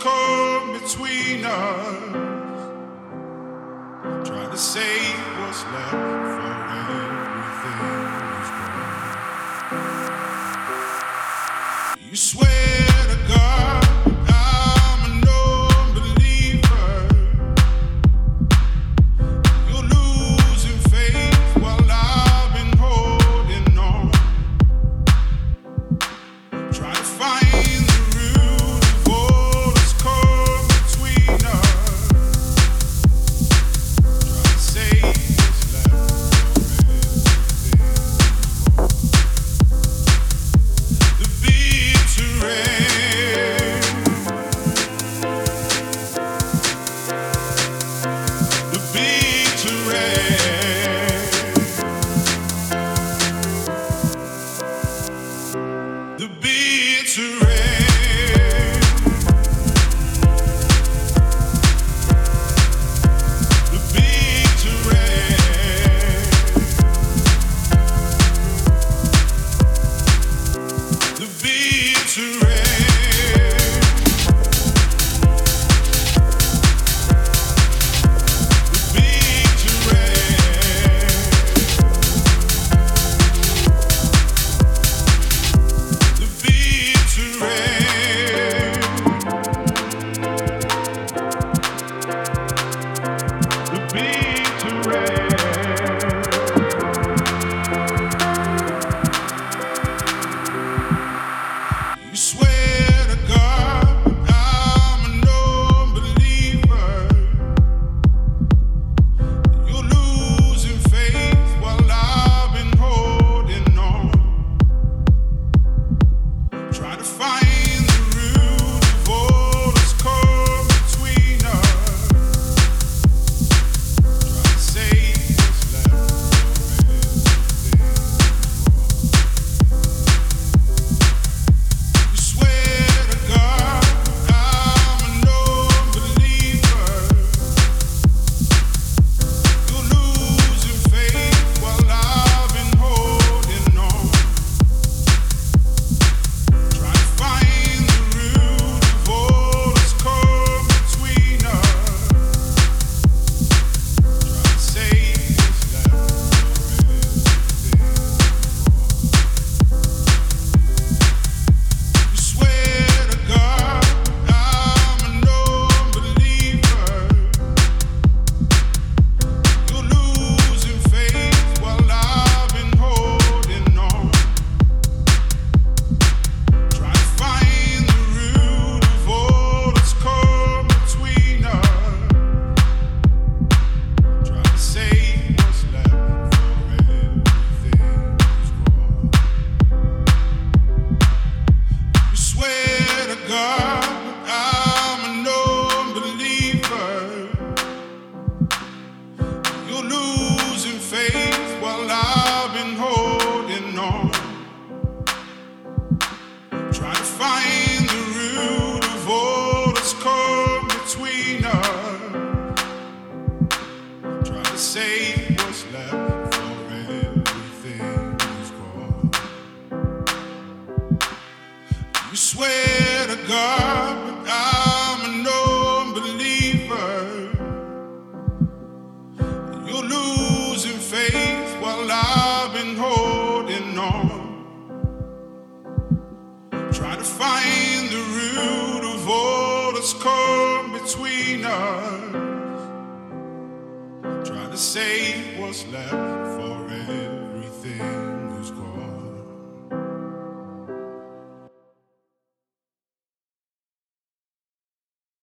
come between us, trying to save what's left for everything. You swear. to rain. face while I've been holding on. Try to find the root of all that's come between us. Try to save what's left.